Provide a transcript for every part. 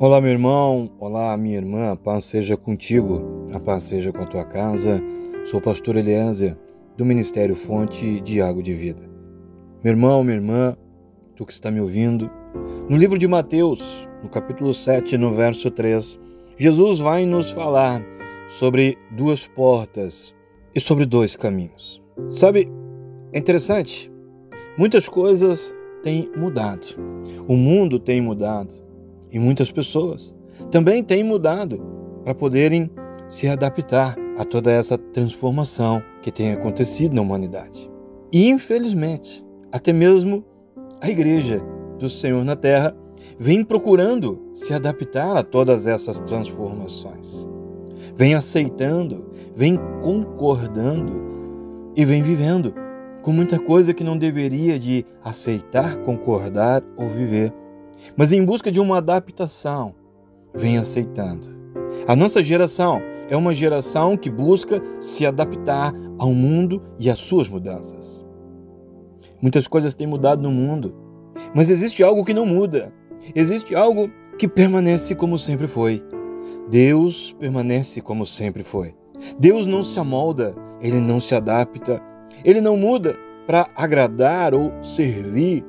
Olá, meu irmão. Olá, minha irmã. A paz seja contigo. A paz seja com a tua casa. Sou o pastor Eliezer, do Ministério Fonte de Água de Vida. Meu irmão, minha irmã, tu que está me ouvindo, no livro de Mateus, no capítulo 7, no verso 3, Jesus vai nos falar sobre duas portas e sobre dois caminhos. Sabe, é interessante. Muitas coisas têm mudado. O mundo tem mudado e muitas pessoas também têm mudado para poderem se adaptar a toda essa transformação que tem acontecido na humanidade. E infelizmente, até mesmo a igreja do Senhor na terra vem procurando se adaptar a todas essas transformações. Vem aceitando, vem concordando e vem vivendo com muita coisa que não deveria de aceitar, concordar ou viver mas em busca de uma adaptação, vem aceitando. A nossa geração é uma geração que busca se adaptar ao mundo e às suas mudanças. Muitas coisas têm mudado no mundo, mas existe algo que não muda. Existe algo que permanece como sempre foi. Deus permanece como sempre foi. Deus não se amolda, ele não se adapta, ele não muda para agradar ou servir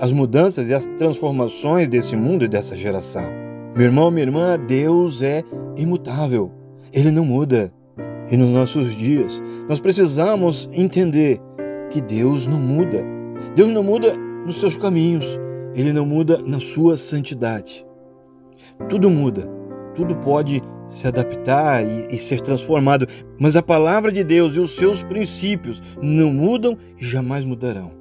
as mudanças e as transformações desse mundo e dessa geração. Meu irmão, minha irmã, Deus é imutável. Ele não muda. E nos nossos dias, nós precisamos entender que Deus não muda. Deus não muda nos seus caminhos. Ele não muda na sua santidade. Tudo muda. Tudo pode se adaptar e, e, ser transformado, mas a palavra de Deus e os seus princípios não mudam e jamais mudarão.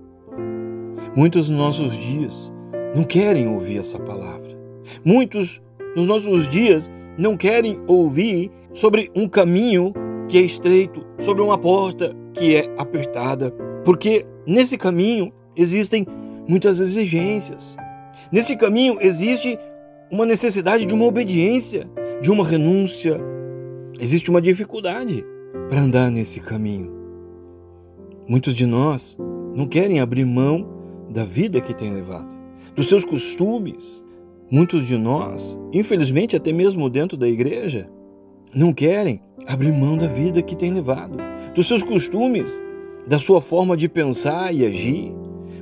Muitos nos nossos dias não querem ouvir essa palavra. Muitos nos nossos dias não querem ouvir sobre um caminho que é estreito, sobre uma porta que é apertada, porque nesse caminho existem muitas exigências. Nesse caminho existe uma necessidade de uma obediência, de uma renúncia. Existe uma dificuldade para andar nesse caminho. Muitos de nós não querem abrir mão da vida que tem levado, dos seus costumes. Muitos de nós, infelizmente até mesmo dentro da igreja, não querem abrir mão da vida que tem levado, dos seus costumes, da sua forma de pensar e agir.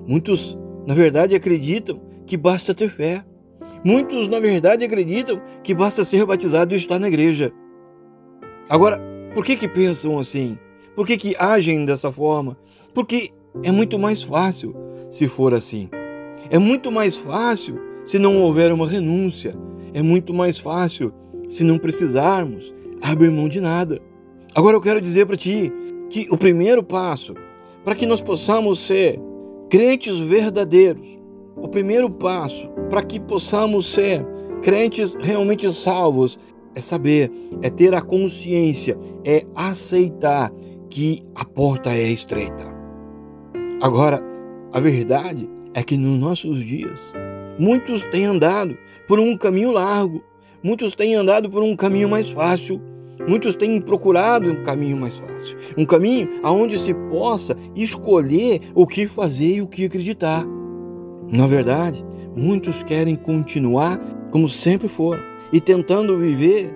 Muitos, na verdade, acreditam que basta ter fé. Muitos, na verdade, acreditam que basta ser batizado e estar na igreja. Agora, por que que pensam assim? Por que que agem dessa forma? Porque é muito mais fácil se for assim. É muito mais fácil se não houver uma renúncia. É muito mais fácil se não precisarmos abrir mão de nada. Agora eu quero dizer para ti que o primeiro passo para que nós possamos ser crentes verdadeiros, o primeiro passo para que possamos ser crentes realmente salvos é saber, é ter a consciência, é aceitar que a porta é estreita. Agora, a verdade é que nos nossos dias, muitos têm andado por um caminho largo, muitos têm andado por um caminho mais fácil, muitos têm procurado um caminho mais fácil, um caminho aonde se possa escolher o que fazer e o que acreditar. Na verdade, muitos querem continuar como sempre foram e tentando viver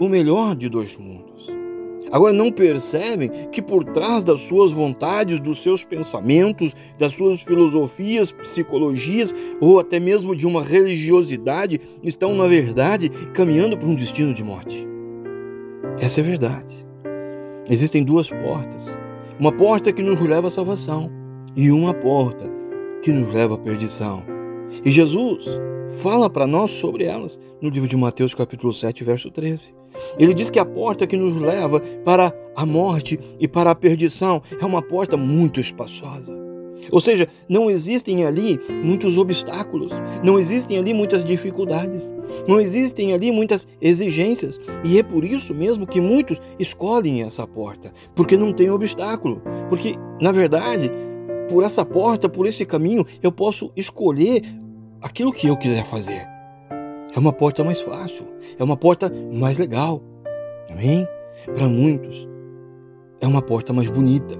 o melhor de dois mundos. Agora não percebem que por trás das suas vontades, dos seus pensamentos, das suas filosofias, psicologias ou até mesmo de uma religiosidade estão, na verdade, caminhando para um destino de morte. Essa é a verdade. Existem duas portas. Uma porta que nos leva à salvação e uma porta que nos leva à perdição. E Jesus fala para nós sobre elas no livro de Mateus, capítulo 7, verso 13. Ele diz que a porta que nos leva para a morte e para a perdição é uma porta muito espaçosa. Ou seja, não existem ali muitos obstáculos, não existem ali muitas dificuldades, não existem ali muitas exigências. E é por isso mesmo que muitos escolhem essa porta, porque não tem obstáculo. Porque, na verdade, por essa porta, por esse caminho, eu posso escolher aquilo que eu quiser fazer. É uma porta mais fácil, é uma porta mais legal. Amém? Para muitos, é uma porta mais bonita.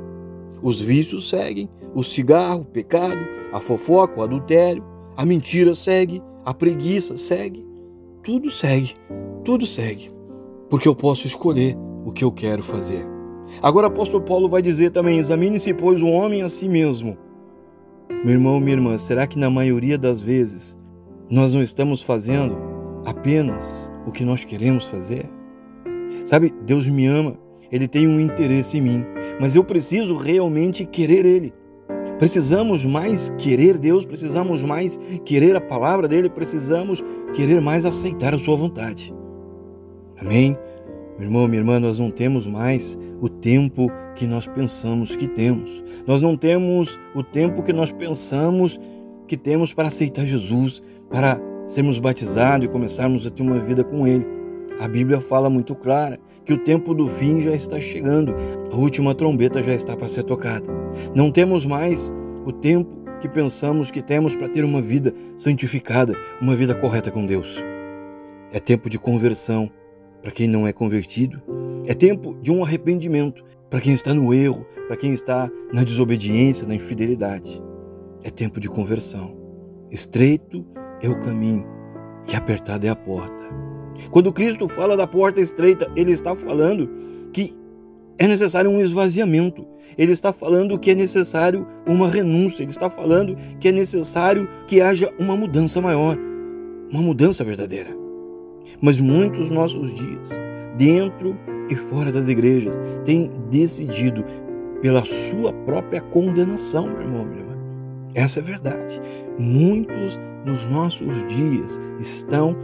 Os vícios seguem, o cigarro, o pecado, a fofoca, o adultério, a mentira segue, a preguiça segue. Tudo segue, tudo segue. Porque eu posso escolher o que eu quero fazer. Agora, o apóstolo Paulo vai dizer também: examine-se, pois, o homem a si mesmo. Meu irmão, minha irmã, será que na maioria das vezes nós não estamos fazendo apenas o que nós queremos fazer? Sabe, Deus me ama, Ele tem um interesse em mim, mas eu preciso realmente querer Ele. Precisamos mais querer Deus, precisamos mais querer a palavra dele, precisamos querer mais aceitar a sua vontade. Amém? Meu irmão, minha irmã, nós não temos mais o tempo que nós pensamos que temos. Nós não temos o tempo que nós pensamos que temos para aceitar Jesus, para sermos batizados e começarmos a ter uma vida com Ele. A Bíblia fala muito clara que o tempo do fim já está chegando, a última trombeta já está para ser tocada. Não temos mais o tempo que pensamos que temos para ter uma vida santificada, uma vida correta com Deus. É tempo de conversão para quem não é convertido, é tempo de um arrependimento para quem está no erro, para quem está na desobediência, na infidelidade. É tempo de conversão. Estreito é o caminho e apertada é a porta. Quando Cristo fala da porta estreita, ele está falando que é necessário um esvaziamento. Ele está falando que é necessário uma renúncia. Ele está falando que é necessário que haja uma mudança maior, uma mudança verdadeira. Mas muitos nossos dias, dentro e fora das igrejas, têm decidido pela sua própria condenação, meu irmão, minha irmã. Essa é a verdade. Muitos nos nossos dias estão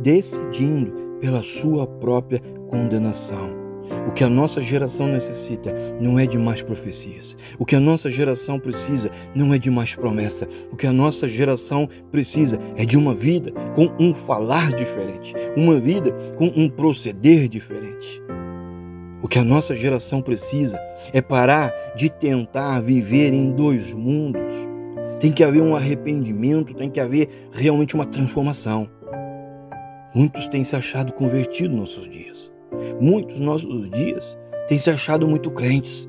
decidindo pela sua própria condenação. O que a nossa geração necessita não é de mais profecias. O que a nossa geração precisa não é de mais promessa. O que a nossa geração precisa é de uma vida com um falar diferente, uma vida com um proceder diferente. O que a nossa geração precisa é parar de tentar viver em dois mundos. Tem que haver um arrependimento, tem que haver realmente uma transformação. Muitos têm se achado convertidos nos nossos dias. Muitos nossos dias têm se achado muito crentes.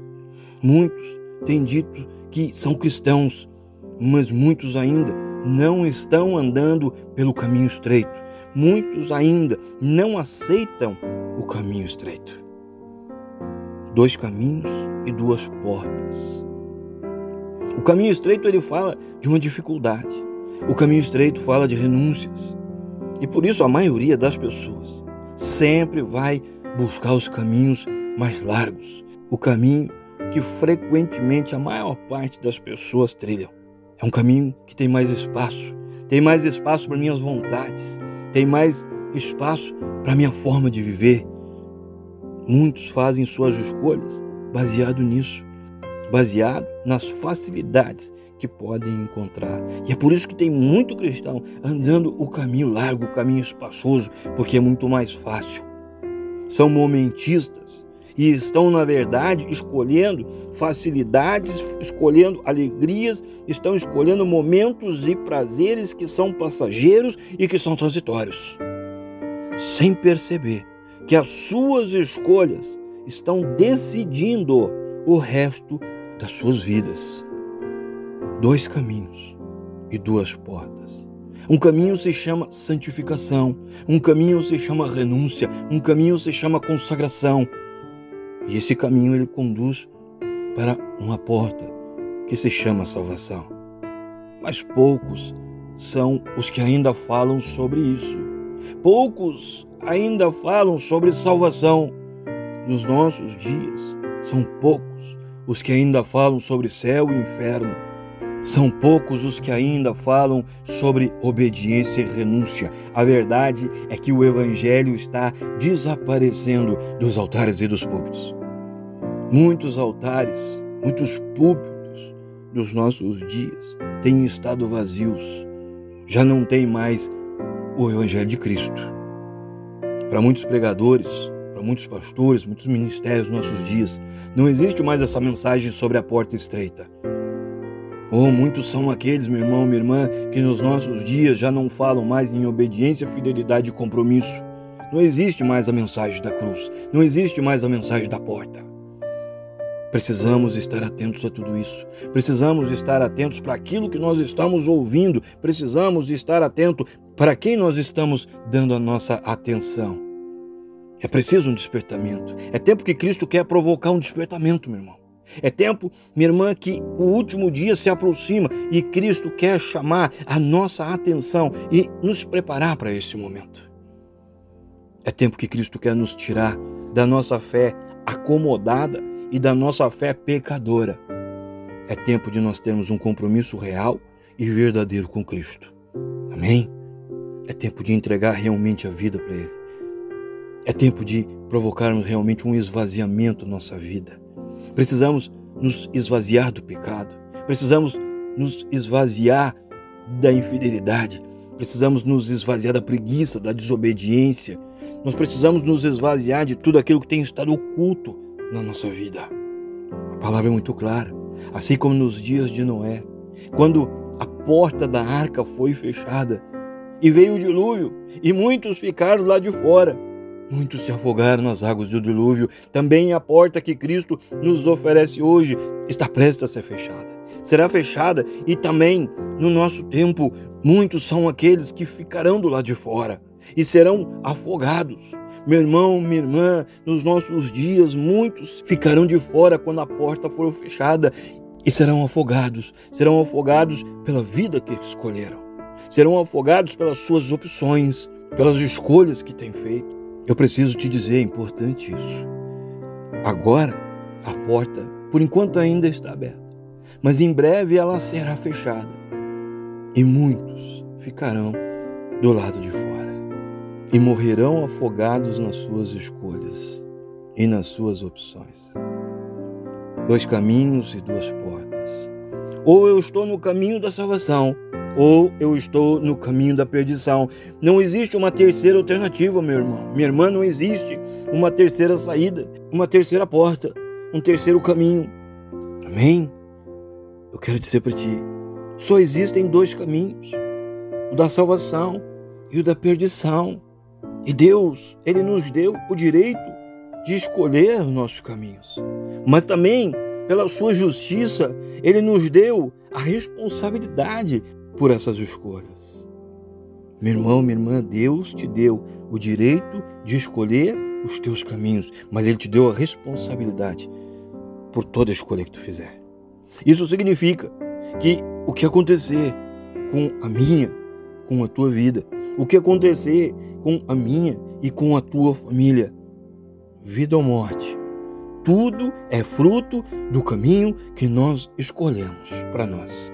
Muitos têm dito que são cristãos, mas muitos ainda não estão andando pelo caminho estreito. Muitos ainda não aceitam o caminho estreito. Dois caminhos e duas portas. O caminho estreito ele fala de uma dificuldade. O caminho estreito fala de renúncias. E por isso a maioria das pessoas sempre vai buscar os caminhos mais largos, o caminho que frequentemente a maior parte das pessoas trilham. É um caminho que tem mais espaço, tem mais espaço para minhas vontades, tem mais espaço para minha forma de viver. Muitos fazem suas escolhas baseado nisso, baseado nas facilidades que podem encontrar. E é por isso que tem muito cristão andando o caminho largo, o caminho espaçoso, porque é muito mais fácil. São momentistas e estão, na verdade, escolhendo facilidades, escolhendo alegrias, estão escolhendo momentos e prazeres que são passageiros e que são transitórios, sem perceber que as suas escolhas estão decidindo o resto das suas vidas dois caminhos e duas portas. Um caminho se chama santificação, um caminho se chama renúncia, um caminho se chama consagração. E esse caminho ele conduz para uma porta que se chama salvação. Mas poucos são os que ainda falam sobre isso. Poucos ainda falam sobre salvação. Nos nossos dias, são poucos os que ainda falam sobre céu e inferno. São poucos os que ainda falam sobre obediência e renúncia. A verdade é que o Evangelho está desaparecendo dos altares e dos púlpitos. Muitos altares, muitos púlpitos dos nossos dias têm estado vazios. Já não tem mais o Evangelho de Cristo. Para muitos pregadores, para muitos pastores, muitos ministérios nos nossos dias, não existe mais essa mensagem sobre a porta estreita. Oh, muitos são aqueles, meu irmão, minha irmã, que nos nossos dias já não falam mais em obediência, fidelidade e compromisso. Não existe mais a mensagem da cruz, não existe mais a mensagem da porta. Precisamos estar atentos a tudo isso. Precisamos estar atentos para aquilo que nós estamos ouvindo. Precisamos estar atentos para quem nós estamos dando a nossa atenção. É preciso um despertamento. É tempo que Cristo quer provocar um despertamento, meu irmão. É tempo, minha irmã, que o último dia se aproxima e Cristo quer chamar a nossa atenção e nos preparar para esse momento. É tempo que Cristo quer nos tirar da nossa fé acomodada e da nossa fé pecadora. É tempo de nós termos um compromisso real e verdadeiro com Cristo. Amém? É tempo de entregar realmente a vida para Ele. É tempo de provocarmos realmente um esvaziamento na nossa vida. Precisamos nos esvaziar do pecado. Precisamos nos esvaziar da infidelidade. Precisamos nos esvaziar da preguiça, da desobediência. Nós precisamos nos esvaziar de tudo aquilo que tem estado oculto na nossa vida. A palavra é muito clara. Assim como nos dias de Noé, quando a porta da arca foi fechada e veio o dilúvio e muitos ficaram lá de fora. Muitos se afogaram nas águas do dilúvio. Também a porta que Cristo nos oferece hoje está prestes a ser fechada. Será fechada e também no nosso tempo muitos são aqueles que ficarão do lado de fora e serão afogados. Meu irmão, minha irmã, nos nossos dias, muitos ficarão de fora quando a porta for fechada e serão afogados. Serão afogados pela vida que escolheram. Serão afogados pelas suas opções, pelas escolhas que têm feito. Eu preciso te dizer, é importante isso. Agora, a porta, por enquanto, ainda está aberta, mas em breve ela será fechada e muitos ficarão do lado de fora e morrerão afogados nas suas escolhas e nas suas opções. Dois caminhos e duas portas. Ou eu estou no caminho da salvação, ou eu estou no caminho da perdição. Não existe uma terceira alternativa, meu irmão. Minha irmã, não existe uma terceira saída, uma terceira porta, um terceiro caminho. Amém? Eu quero dizer para ti: só existem dois caminhos: o da salvação e o da perdição. E Deus, Ele nos deu o direito de escolher os nossos caminhos. Mas também, pela sua justiça, Ele nos deu a responsabilidade por essas escolhas. Meu irmão, minha irmã, Deus te deu o direito de escolher os teus caminhos, mas Ele te deu a responsabilidade por toda escolha que tu fizer. Isso significa que o que acontecer com a minha, com a tua vida, o que acontecer com a minha e com a tua família. Vida ou morte, tudo é fruto do caminho que nós escolhemos para nós.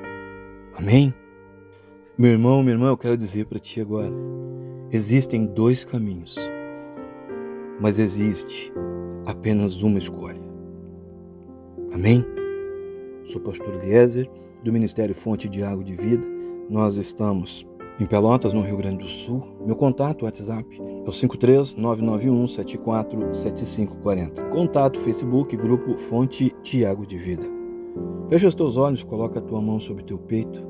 Amém? Meu irmão, minha irmã, eu quero dizer para ti agora: existem dois caminhos, mas existe apenas uma escolha. Amém? Sou pastor Eliezer, do Ministério Fonte de Água de Vida. Nós estamos em Pelotas, no Rio Grande do Sul, meu contato WhatsApp é o 53991747540. Contato Facebook, grupo Fonte Tiago de Vida. Fecha os teus olhos, coloca a tua mão sobre teu peito